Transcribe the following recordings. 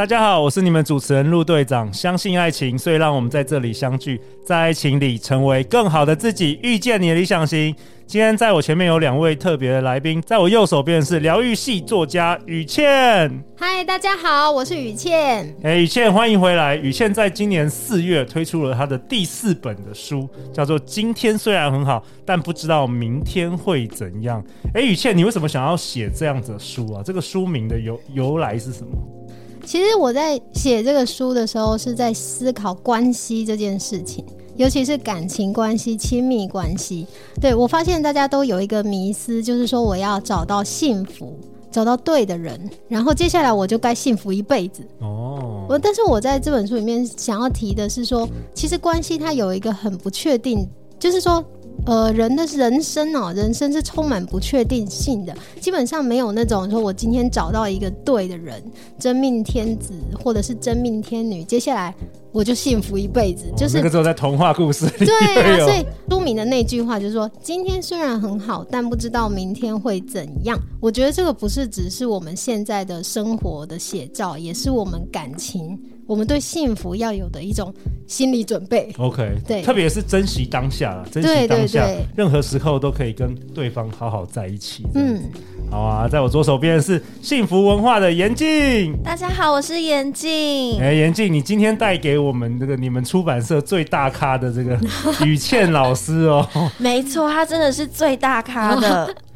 大家好，我是你们主持人陆队长。相信爱情，所以让我们在这里相聚，在爱情里成为更好的自己，遇见你的理想型。今天在我前面有两位特别的来宾，在我右手边是疗愈系作家雨倩。嗨，大家好，我是雨倩。哎、欸，语茜，欢迎回来。雨倩在今年四月推出了她的第四本的书，叫做《今天虽然很好，但不知道明天会怎样》。哎、欸，语茜，你为什么想要写这样子的书啊？这个书名的由由来是什么？其实我在写这个书的时候，是在思考关系这件事情，尤其是感情关系、亲密关系。对，我发现大家都有一个迷思，就是说我要找到幸福，找到对的人，然后接下来我就该幸福一辈子。哦，我但是我在这本书里面想要提的是说，其实关系它有一个很不确定，就是说。呃，人的人生哦，人生是充满不确定性的，基本上没有那种说我今天找到一个对的人，真命天子或者是真命天女，接下来我就幸福一辈子。就是那个时候在童话故事里。对啊，所以书名的那句话就是说，今天虽然很好，但不知道明天会怎样。我觉得这个不是只是我们现在的生活的写照，也是我们感情。我们对幸福要有的一种心理准备。OK，对，特别是珍惜当下啦，珍惜当下，任何时候都可以跟对方好好在一起。嗯，好啊，在我左手边是幸福文化的严静。大家好，我是严静。哎，严静，你今天带给我们这个你们出版社最大咖的这个雨倩老师哦。没错，他真的是最大咖的。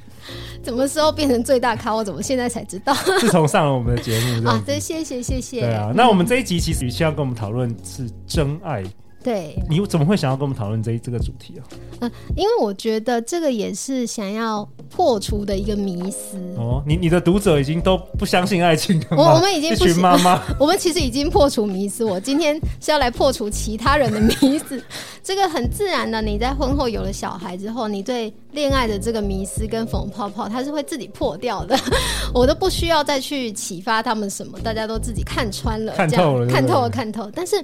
什么时候变成最大咖？我怎么现在才知道？自从上了我们的节目，啊，真，谢谢谢谢。对啊，那我们这一集其实与其要跟我们讨论是真爱。对，你怎么会想要跟我们讨论这这个主题啊？嗯，因为我觉得这个也是想要破除的一个迷思。哦，你你的读者已经都不相信爱情了吗？我我们已经不群妈妈，我们其实已经破除迷思。我今天是要来破除其他人的迷思。这个很自然的，你在婚后有了小孩之后，你对恋爱的这个迷思跟粉泡泡，它是会自己破掉的。我都不需要再去启发他们什么，大家都自己看穿了，看透了，看透了，看透。但是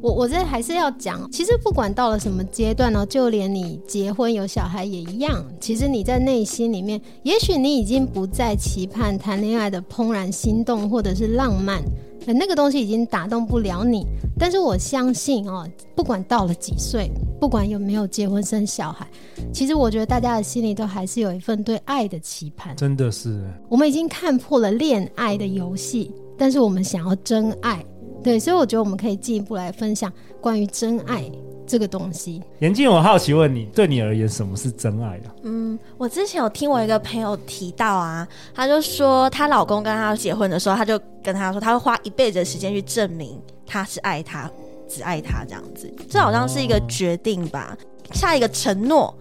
我我这还是要讲，其实不管到了什么阶段呢，就连你结婚有小孩也一样。其实你在内心里面，也许你已经不再期盼谈恋爱的怦然心动或者是浪漫。那个东西已经打动不了你，但是我相信哦，不管到了几岁，不管有没有结婚生小孩，其实我觉得大家的心里都还是有一份对爱的期盼。真的是，我们已经看破了恋爱的游戏，但是我们想要真爱，对，所以我觉得我们可以进一步来分享关于真爱。这个东西，严静，我好奇问你，对你而言，什么是真爱啊？嗯，我之前有听我一个朋友提到啊，她就说她老公跟她结婚的时候，她就跟她说，她会花一辈子的时间去证明他是爱她，只爱她这样子。这好像是一个决定吧，哦、下一个承诺，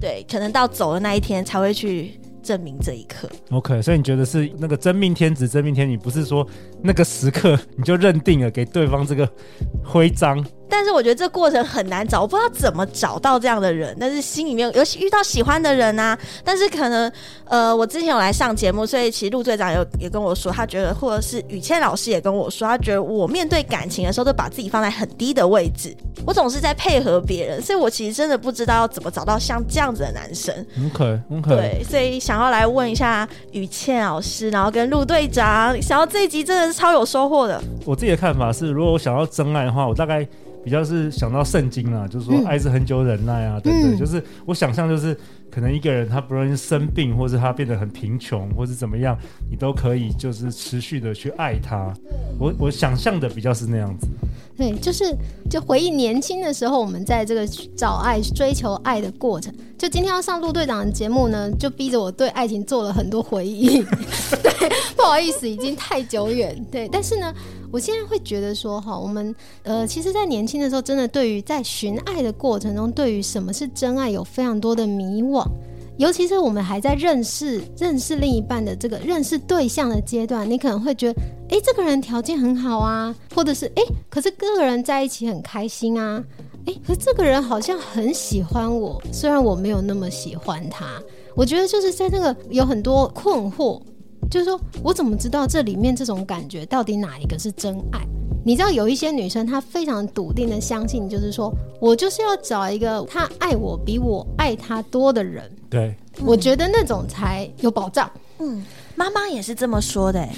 对，可能到走的那一天才会去证明这一刻。OK，所以你觉得是那个真命天子、真命天女，不是说那个时刻你就认定了给对方这个徽章？但是我觉得这过程很难找，我不知道怎么找到这样的人。但是心里面有遇到喜欢的人啊，但是可能呃，我之前有来上节目，所以其实陆队长有也跟我说，他觉得或者是雨倩老师也跟我说，他觉得我面对感情的时候都把自己放在很低的位置，我总是在配合别人，所以我其实真的不知道要怎么找到像这样子的男生。OK OK，对，所以想要来问一下雨倩老师，然后跟陆队长，想要这一集真的是超有收获的。我自己的看法是，如果我想要真爱的话，我大概。比较是想到圣经啦，就是说爱是很久忍耐啊，对不对？嗯、就是我想象就是。可能一个人他不容易生病，或是他变得很贫穷，或是怎么样，你都可以就是持续的去爱他。我我想象的比较是那样子。对，就是就回忆年轻的时候，我们在这个找爱、追求爱的过程。就今天要上陆队长的节目呢，就逼着我对爱情做了很多回忆。对，不好意思，已经太久远。对，但是呢，我现在会觉得说哈，我们呃，其实，在年轻的时候，真的对于在寻爱的过程中，对于什么是真爱，有非常多的迷惘。尤其是我们还在认识认识另一半的这个认识对象的阶段，你可能会觉得，哎，这个人条件很好啊，或者是哎，可是跟个人在一起很开心啊，哎，可是这个人好像很喜欢我，虽然我没有那么喜欢他。我觉得就是在那个有很多困惑，就是说我怎么知道这里面这种感觉到底哪一个是真爱？你知道有一些女生她非常笃定的相信，就是说我就是要找一个她爱我比我爱她多的人。对，我觉得那种才有保障。嗯，妈妈也是这么说的，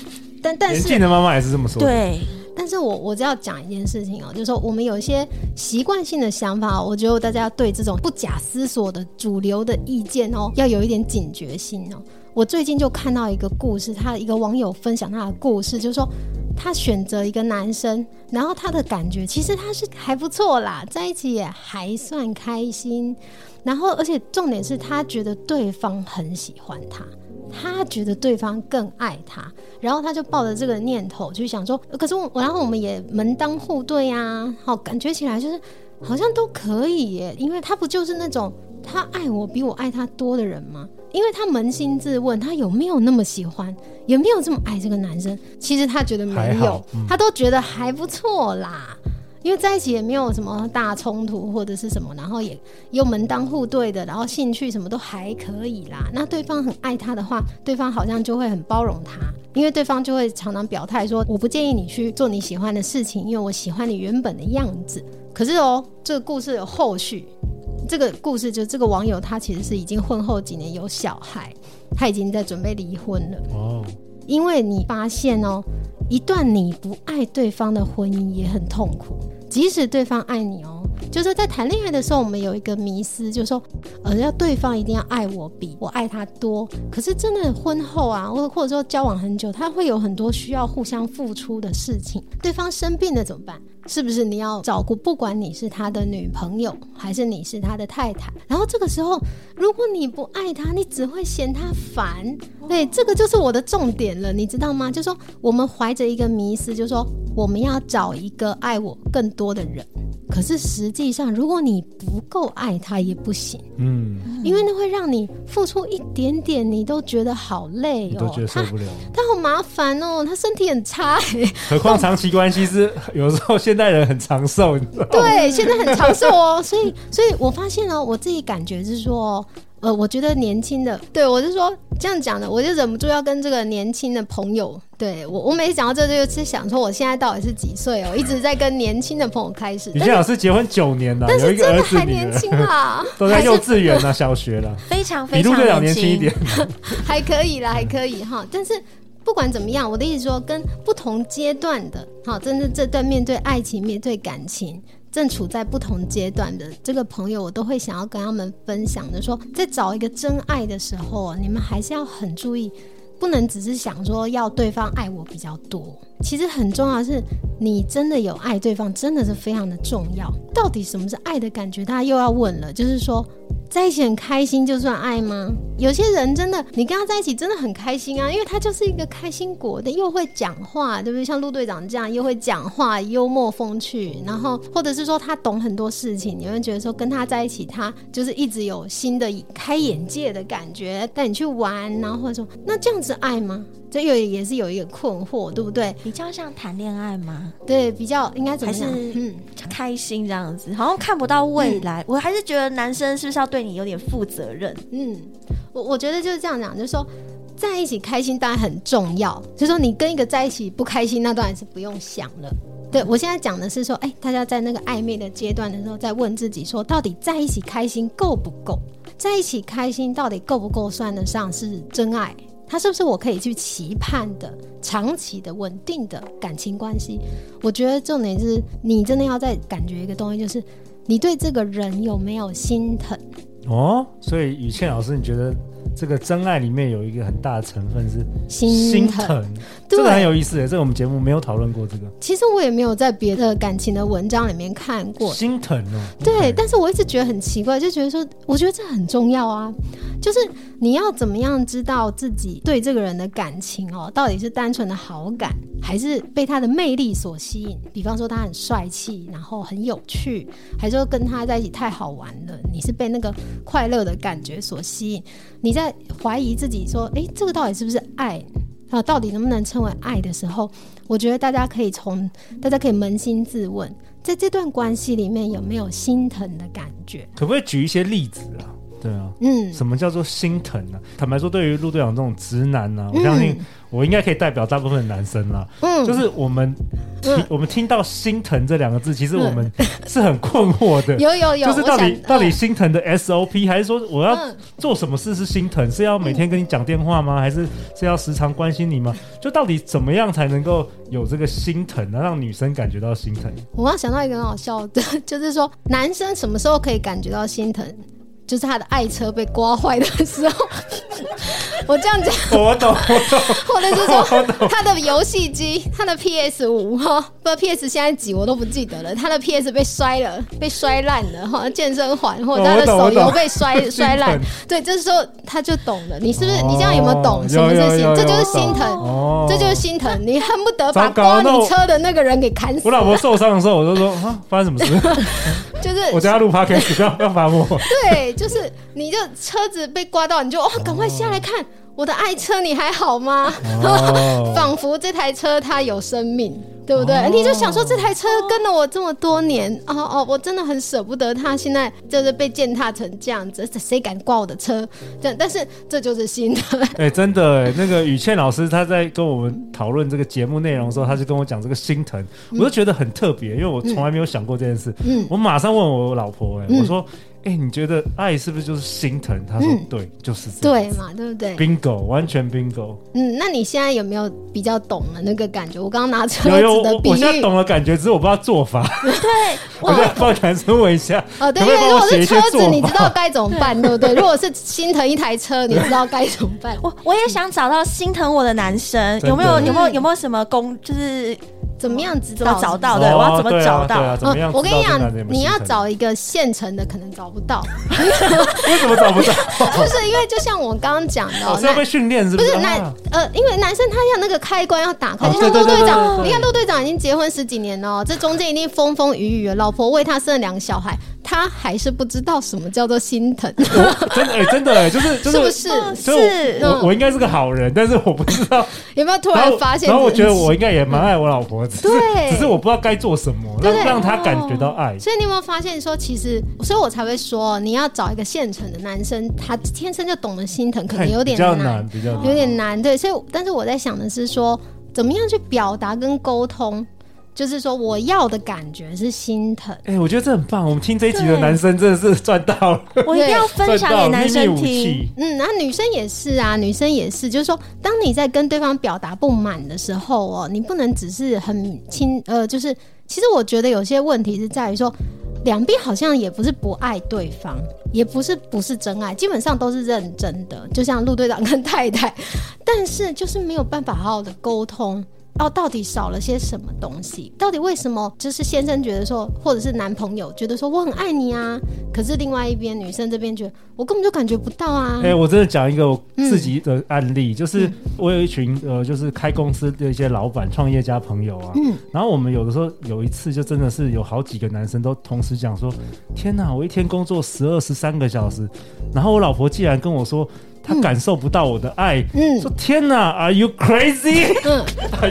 但但是年轻的妈妈也是这么说的。对。但是我我只要讲一件事情哦，就是说我们有一些习惯性的想法，我觉得大家对这种不假思索的主流的意见哦，要有一点警觉性哦。我最近就看到一个故事，他一个网友分享他的故事，就是说他选择一个男生，然后他的感觉其实他是还不错啦，在一起也还算开心，然后而且重点是他觉得对方很喜欢他。他觉得对方更爱他，然后他就抱着这个念头去想说，可是我，然后我们也门当户对啊，好，感觉起来就是好像都可以耶，因为他不就是那种他爱我比我爱他多的人吗？因为他扪心自问，他有没有那么喜欢，有没有这么爱这个男生？其实他觉得没有，嗯、他都觉得还不错啦。因为在一起也没有什么大冲突或者是什么，然后也又门当户对的，然后兴趣什么都还可以啦。那对方很爱他的话，对方好像就会很包容他，因为对方就会常常表态说：“我不建议你去做你喜欢的事情，因为我喜欢你原本的样子。”可是哦，这个故事有后续。这个故事就这个网友他其实是已经婚后几年有小孩，他已经在准备离婚了。哦，因为你发现哦，一段你不爱对方的婚姻也很痛苦。即使对方爱你哦，就是在谈恋爱的时候，我们有一个迷思，就是说，呃，要对方一定要爱我比我爱他多。可是真的婚后啊，或或者说交往很久，他会有很多需要互相付出的事情。对方生病了怎么办？是不是你要照顾？不管你是他的女朋友，还是你是他的太太，然后这个时候，如果你不爱他，你只会嫌他烦。对，这个就是我的重点了，你知道吗？就说，我们怀着一个迷思，就说，我们要找一个爱我更多的人。可是实际上，如果你不够爱他也不行，嗯，因为那会让你付出一点点，你都觉得好累哦，都觉得受不了。他，他好麻烦哦，他身体很差哎。何况长期关系是 有时候现代人很长寿？对，现在很长寿哦。所以，所以我发现哦，我自己感觉是说。呃，我觉得年轻的，对我是说这样讲的，我就忍不住要跟这个年轻的朋友，对我，我每次讲到这，就是想说我现在到底是几岁哦，一直在跟年轻的朋友开始。你现在老师结婚九年了，但是真的还年轻啊，都在幼稚园啊，小学了，非常非常年轻一点，还可以啦，还可以哈。但是不管怎么样，我的意思说，跟不同阶段的，好，真的这段面对爱情、面对感情。正处在不同阶段的这个朋友，我都会想要跟他们分享的说，在找一个真爱的时候，你们还是要很注意，不能只是想说要对方爱我比较多。其实很重要的是，你真的有爱对方，真的是非常的重要。到底什么是爱的感觉？大家又要问了，就是说。在一起很开心就算爱吗？有些人真的，你跟他在一起真的很开心啊，因为他就是一个开心果，的又会讲话，对不对？像陆队长这样又会讲话，幽默风趣，然后或者是说他懂很多事情，你会觉得说跟他在一起，他就是一直有新的开眼界的感觉，带你去玩，然后或者说那这样子爱吗？这又也是有一个困惑，对不对？比较像谈恋爱吗？对，比较应该怎么样？还是嗯，开心这样子，好像看不到未来。嗯、我还是觉得男生是不是要对你有点负责任？嗯，我我觉得就是这样讲，就是说在一起开心当然很重要。就是说你跟一个在一起不开心，那当然是不用想了。对，我现在讲的是说，哎，大家在那个暧昧的阶段的时候，在问自己说，到底在一起开心够不够？在一起开心到底够不够算得上是真爱？他是不是我可以去期盼的长期的稳定的感情关系？我觉得重点是你真的要再感觉一个东西，就是你对这个人有没有心疼哦。所以雨倩老师，你觉得？这个真爱里面有一个很大的成分是心疼，心疼这个很有意思的。这个我们节目没有讨论过这个。其实我也没有在别的感情的文章里面看过心疼哦。对但是我一直觉得很奇怪，就觉得说，我觉得这很重要啊。就是你要怎么样知道自己对这个人的感情哦，到底是单纯的好感，还是被他的魅力所吸引？比方说他很帅气，然后很有趣，还是说跟他在一起太好玩了，你是被那个快乐的感觉所吸引？你在怀疑自己说：“诶，这个到底是不是爱啊？到底能不能称为爱的时候，我觉得大家可以从大家可以扪心自问，在这段关系里面有没有心疼的感觉？可不可以举一些例子啊？对啊，嗯，什么叫做心疼呢、啊？坦白说，对于陆队长这种直男呢、啊，我相信。嗯我应该可以代表大部分的男生啦，嗯，就是我们听、嗯、我们听到心疼这两个字，其实我们是很困惑的。有有有，就是到底、嗯、到底心疼的 SOP，还是说我要做什么事是心疼？是要每天跟你讲电话吗？还是是要时常关心你吗？就到底怎么样才能够有这个心疼呢？让女生感觉到心疼？我刚想到一个很好笑的，就是说男生什么时候可以感觉到心疼？就是他的爱车被刮坏的时候，我这样讲，我懂，我懂。或者是说 他的游戏机，他的 PS 五哈，不 PS 现在几我都不记得了。他的 PS 被摔了，被摔烂了哈，健身环或者他的手游被摔摔烂，对，这时候他就懂了。你是不是？你这样有没有懂什么是心？这就是心疼，这就是心疼。你恨不得把刮你车的那个人给砍死。我老婆受伤的时候，我就说啊，发生什么事？就是我叫他录 podcast，不要不要罚我。对。就是你就车子被刮到，你就哦，赶快下来看我的爱车，你还好吗？哦、仿佛这台车它有生命，对不对？哦、你就想说这台车跟了我这么多年，哦哦，我真的很舍不得它，现在就是被践踏成这样子，谁敢挂我的车？这样，但是这就是心疼。哎、欸，真的哎，那个雨倩老师她在跟我们讨论这个节目内容的时候，她就跟我讲这个心疼，嗯、我就觉得很特别，因为我从来没有想过这件事。嗯，我马上问我老婆，哎，我说。哎、欸，你觉得爱是不是就是心疼？他说对，嗯、就是这样对嘛，对不对？Bingo，完全 Bingo。嗯，那你现在有没有比较懂了那个感觉？我刚刚拿车子的比喻，有有我，我现在懂了感觉，只是我不知道做法。对，我再帮男生问一下。哦，对，因为如果是车子，你知道该怎么办，对不对？如果是心疼一台车，你知道该怎么办？我我也想找到心疼我的男生，有没有？有没有？有没有什么工？就是。怎么样子怎么找到的？我要怎么找到？我跟你讲，你要找一个现成的，可能找不到。为什么找不到？就是因为就像我刚刚讲的，是要被训练是不是？不是男呃，因为男生他要那个开关要打开，就像陆队长，你看陆队长已经结婚十几年了，这中间一定风风雨雨，老婆为他生了两个小孩。他还是不知道什么叫做心疼，真的哎，真的哎，就是就是不是？是，我我应该是个好人，但是我不知道 有没有突然发现。然后我觉得我应该也蛮爱我老婆，只是对，只是我不知道该做什么，让让他感觉到爱。所以你有没有发现说，其实，所以我才会说，你要找一个现成的男生，他天生就懂得心疼，可能有点难，比较难，有点难。对，所以，但是我在想的是说，怎么样去表达跟沟通。就是说，我要的感觉是心疼。哎、欸，我觉得这很棒。我们听这一集的男生真的是赚到了。我一定要分享给男生听。嗯，那女生也是啊，女生也是。就是说，当你在跟对方表达不满的时候哦，你不能只是很轻呃，就是其实我觉得有些问题是在于说，两边好像也不是不爱对方，也不是不是真爱，基本上都是认真的。就像陆队长跟太太，但是就是没有办法好好的沟通。哦，到底少了些什么东西？到底为什么？就是先生觉得说，或者是男朋友觉得说我很爱你啊，可是另外一边女生这边觉得我根本就感觉不到啊。哎、欸，我真的讲一个我自己的案例，嗯、就是我有一群呃，就是开公司的一些老板、创业家朋友啊。嗯。然后我们有的时候有一次就真的是有好几个男生都同时讲说：“天哪，我一天工作十二十三个小时，然后我老婆竟然跟我说。”他感受不到我的爱，嗯，说天哪，Are you crazy？嗯，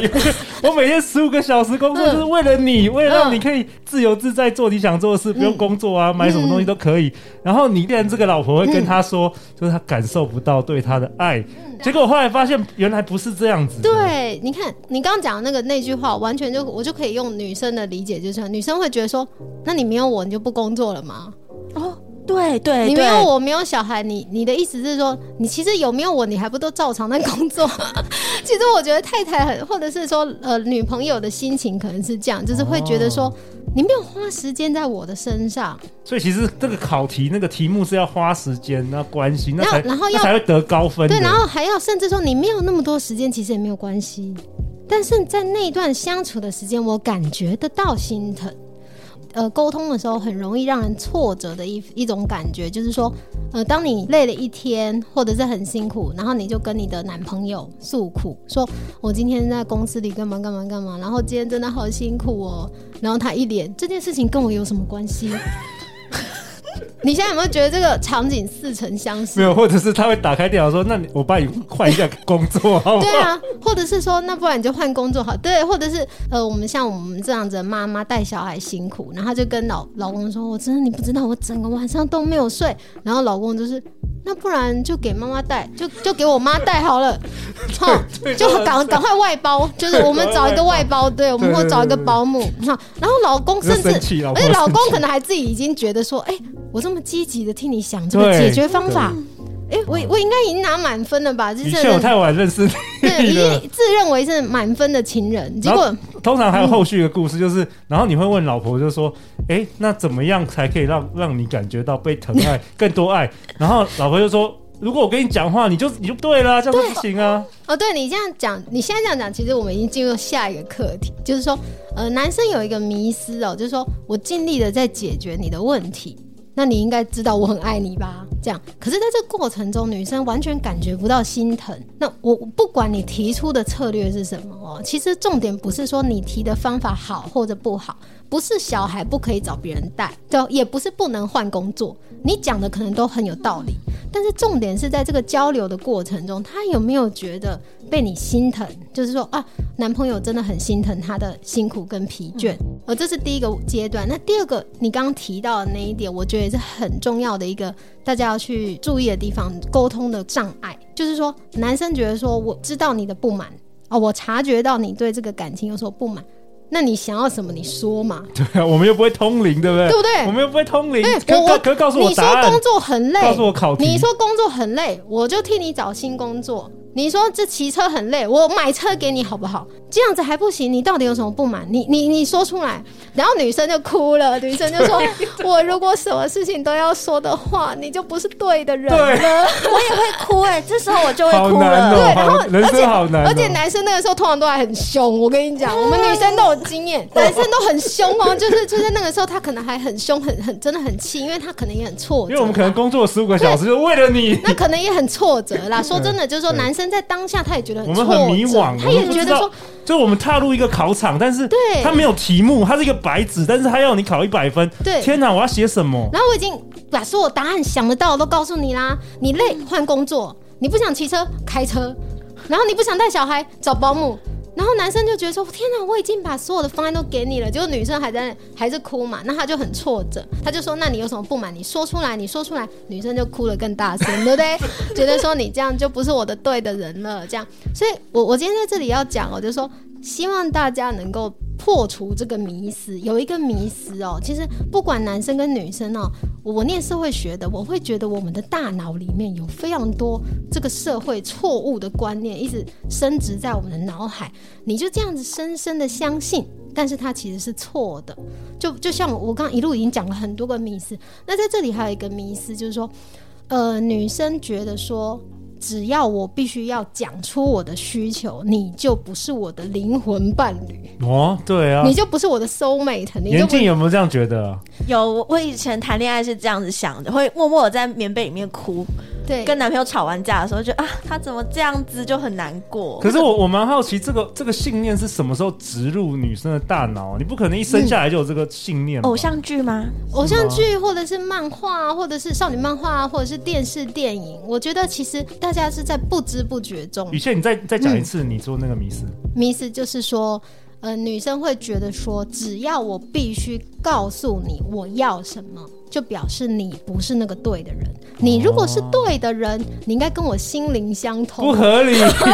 我每天十五个小时工作就是为了你，为了让你可以自由自在做你想做的事，不用工作啊，买什么东西都可以。然后你连这个老婆会跟他说，就是他感受不到对他的爱。结果我后来发现，原来不是这样子。对，你看你刚刚讲的那个那句话，完全就我就可以用女生的理解，就是女生会觉得说，那你没有我，你就不工作了吗？哦。对对，你没有我，没有小孩，你你的意思是说，你其实有没有我，你还不都照常在工作？其实我觉得太太很，或者是说呃女朋友的心情可能是这样，就是会觉得说你没有花时间在我的身上。所以其实这个考题那个题目是要花时间，那关心，那才然后要才会得高分。对，然后还要甚至说你没有那么多时间，其实也没有关系。但是在那段相处的时间，我感觉得到心疼。呃，沟通的时候很容易让人挫折的一一种感觉，就是说，呃，当你累了一天或者是很辛苦，然后你就跟你的男朋友诉苦，说我今天在公司里干嘛干嘛干嘛，然后今天真的好辛苦哦，然后他一脸这件事情跟我有什么关系？你现在有没有觉得这个场景似曾相识？没有，或者是他会打开电脑说：“那你我帮你换一下工作，好不好？”对啊，或者是说，那不然你就换工作好。对，或者是呃，我们像我们这样子的妈妈带小孩辛苦，然后就跟老老公说：“我真的你不知道，我整个晚上都没有睡。”然后老公就是。那不然就给妈妈带，就就给我妈带好了，好，就赶赶快外包，就是我们找一个外包，对，我们会找一个保姆，好，然后老公甚至，而且老公可能还自己已经觉得说，哎，我这么积极的替你想这个解决方法。哎，我我应该已经拿满分了吧？就是我太晚认识你，对，已经自认为是满分的情人。结果通常还有后续的故事，就是然后你会问老婆，就说：“哎，那怎么样才可以让让你感觉到被疼爱，更多爱？” 然后老婆就说：“如果我跟你讲话，你就你就对了，这样不行啊。”哦，对你这样讲，你现在这样讲，其实我们已经进入下一个课题，就是说，呃，男生有一个迷思哦，就是说我尽力的在解决你的问题。那你应该知道我很爱你吧？这样，可是在这过程中，女生完全感觉不到心疼。那我不管你提出的策略是什么哦，其实重点不是说你提的方法好或者不好，不是小孩不可以找别人带，对，也不是不能换工作。你讲的可能都很有道理，但是重点是在这个交流的过程中，他有没有觉得被你心疼？就是说啊，男朋友真的很心疼他的辛苦跟疲倦。而这是第一个阶段。那第二个，你刚刚提到的那一点，我觉得也是很重要的一个大家要去注意的地方，沟通的障碍，就是说男生觉得说我知道你的不满哦，我察觉到你对这个感情有所不满。那你想要什么？你说嘛。对啊，我们又不会通灵，对不对？对不对？我们又不会通灵。欸、可可可告诉我答案。你说工作很累，告诉我考题。你说工作很累，我就替你找新工作。你说这骑车很累，我买车给你好不好？这样子还不行，你到底有什么不满？你你你说出来，然后女生就哭了，女生就说：“我如果什么事情都要说的话，你就不是对的人了。”我也会哭哎、欸，这时候我就会哭了。喔、对，然后而且好难、喔，而且男生那个时候通常都还很凶。我跟你讲，我们女生都有经验，男生都很凶哦、喔，就是就是那个时候他可能还很凶，很很真的很气，因为他可能也很挫折。因为我们可能工作十五个小时，就为了你，那可能也很挫折啦。说真的，就是说男生在当下他也。觉得我们很迷惘，他也觉得说，就我们踏入一个考场，但是对他没有题目，他是一个白纸，但是他要你考一百分。对，天哪，我要写什么？然后我已经把所有答案想得到都告诉你啦。你累换工作，你不想骑车开车，然后你不想带小孩找保姆。然后男生就觉得说：“天哪，我已经把所有的方案都给你了。”结果女生还在还是哭嘛，那他就很挫折，他就说：“那你有什么不满？你说出来，你说出来。”女生就哭得更大声，对不对？觉得说你这样就不是我的对的人了。这样，所以我我今天在这里要讲，我就说希望大家能够。破除这个迷思，有一个迷思哦，其实不管男生跟女生哦，我念社会学的，我会觉得我们的大脑里面有非常多这个社会错误的观念，一直深植在我们的脑海，你就这样子深深的相信，但是它其实是错的。就就像我刚一路已经讲了很多个迷思，那在这里还有一个迷思，就是说，呃，女生觉得说。只要我必须要讲出我的需求，你就不是我的灵魂伴侣哦。对啊，你就不是我的 soul mate。严静有没有这样觉得啊？有，我以前谈恋爱是这样子想的，会默默的在棉被里面哭。对，跟男朋友吵完架的时候，就啊，他怎么这样子，就很难过。可是我我蛮好奇，这个这个信念是什么时候植入女生的大脑？你不可能一生下来就有这个信念。偶像剧吗？偶像剧，或者是漫画，或者是少女漫画，或者是电视电影。我觉得其实大家是在不知不觉中。雨倩，你再再讲一次，你说那个迷思。迷思就是说。呃，女生会觉得说，只要我必须告诉你我要什么，就表示你不是那个对的人。你如果是对的人，你应该跟我心灵相通。不合理，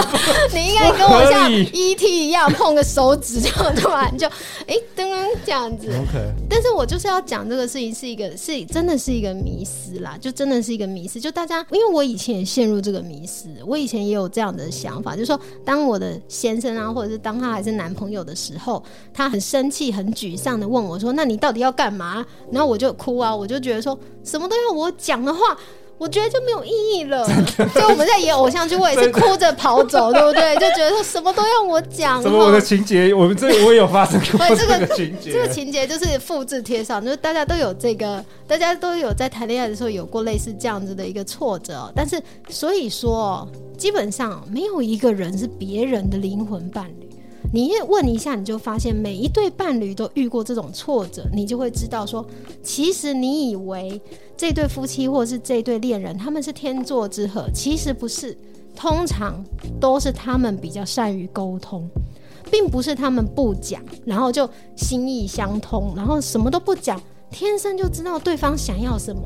你应该跟我像 ET 一样碰个手指，这样突然就哎噔噔这样子。OK。但是我就是要讲这个事情是一个是真的是一个迷思啦，就真的是一个迷思。就大家，因为我以前也陷入这个迷思，我以前也有这样的想法，就是说，当我的先生啊，或者是当他还是男朋友的时候，他很生气、很沮丧的问我说：“那你到底要干嘛？”然后我就哭啊，我就觉得说什么都要我讲的话。我觉得就没有意义了，就我们在演偶像剧，我也是哭着跑走，对不对？就觉得说什么都要我讲。什么我的情节？我们这我也有发生过这个情节。这个情节就是复制贴上，就是大家都有这个，大家都有在谈恋爱的时候有过类似这样子的一个挫折。但是所以说，基本上没有一个人是别人的灵魂伴侣。你一问一下，你就发现每一对伴侣都遇过这种挫折，你就会知道说，其实你以为这对夫妻或是这对恋人他们是天作之合，其实不是，通常都是他们比较善于沟通，并不是他们不讲，然后就心意相通，然后什么都不讲，天生就知道对方想要什么。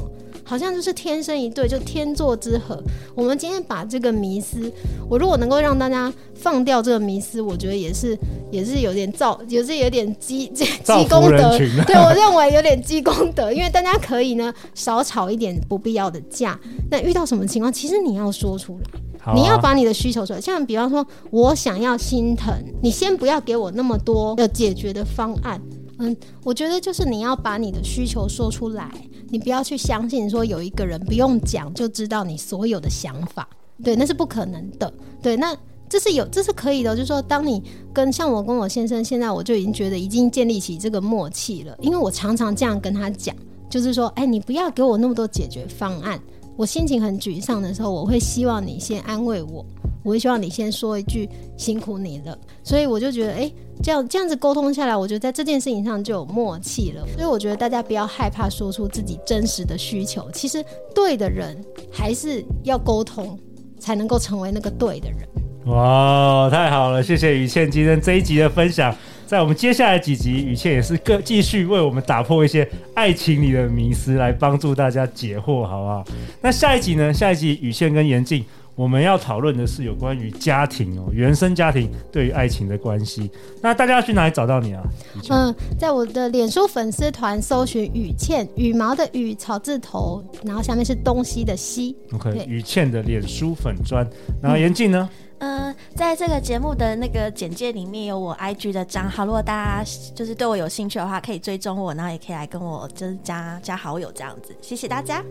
好像就是天生一对，就天作之合。我们今天把这个迷思，我如果能够让大家放掉这个迷思，我觉得也是也是有点造，也是有点积 积功德。对，我认为有点积功德，因为大家可以呢少吵一点不必要的架。那遇到什么情况，其实你要说出来，啊、你要把你的需求说出来。像比方说，我想要心疼，你先不要给我那么多的解决的方案。嗯，我觉得就是你要把你的需求说出来。你不要去相信说有一个人不用讲就知道你所有的想法，对，那是不可能的。对，那这是有，这是可以的。就是说，当你跟像我跟我先生，现在我就已经觉得已经建立起这个默契了，因为我常常这样跟他讲，就是说，哎，你不要给我那么多解决方案。我心情很沮丧的时候，我会希望你先安慰我。我会希望你先说一句辛苦你了，所以我就觉得，哎，这样这样子沟通下来，我觉得在这件事情上就有默契了。所以我觉得大家不要害怕说出自己真实的需求，其实对的人还是要沟通，才能够成为那个对的人。哇，太好了，谢谢雨倩今天这一集的分享。在我们接下来几集，雨倩也是各继续为我们打破一些爱情里的迷思，来帮助大家解惑，好不好？那下一集呢？下一集雨倩跟严静。我们要讨论的是有关于家庭哦，原生家庭对于爱情的关系。那大家要去哪里找到你啊？嗯，在我的脸书粉丝团搜寻雨倩，羽毛的羽，草字头，然后下面是东西的西。OK，雨倩的脸书粉砖。然后严静呢？嗯嗯、在这个节目的那个简介里面有我 IG 的账号，如果大家就是对我有兴趣的话，可以追踪我，然后也可以来跟我就是加加好友这样子。谢谢大家。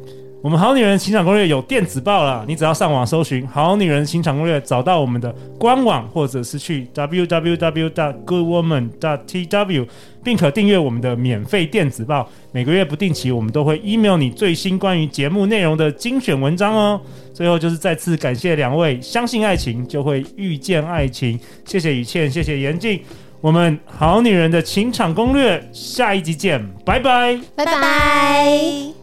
我们好女人情场攻略有电子报了，你只要上网搜寻“好女人情场攻略”，找到我们的官网，或者是去 www.goodwoman.tw，并可订阅我们的免费电子报。每个月不定期，我们都会 email 你最新关于节目内容的精选文章哦。最后就是再次感谢两位，相信爱情就会遇见爱情。谢谢雨倩，谢谢严静，我们好女人的情场攻略，下一集见，拜拜，拜拜。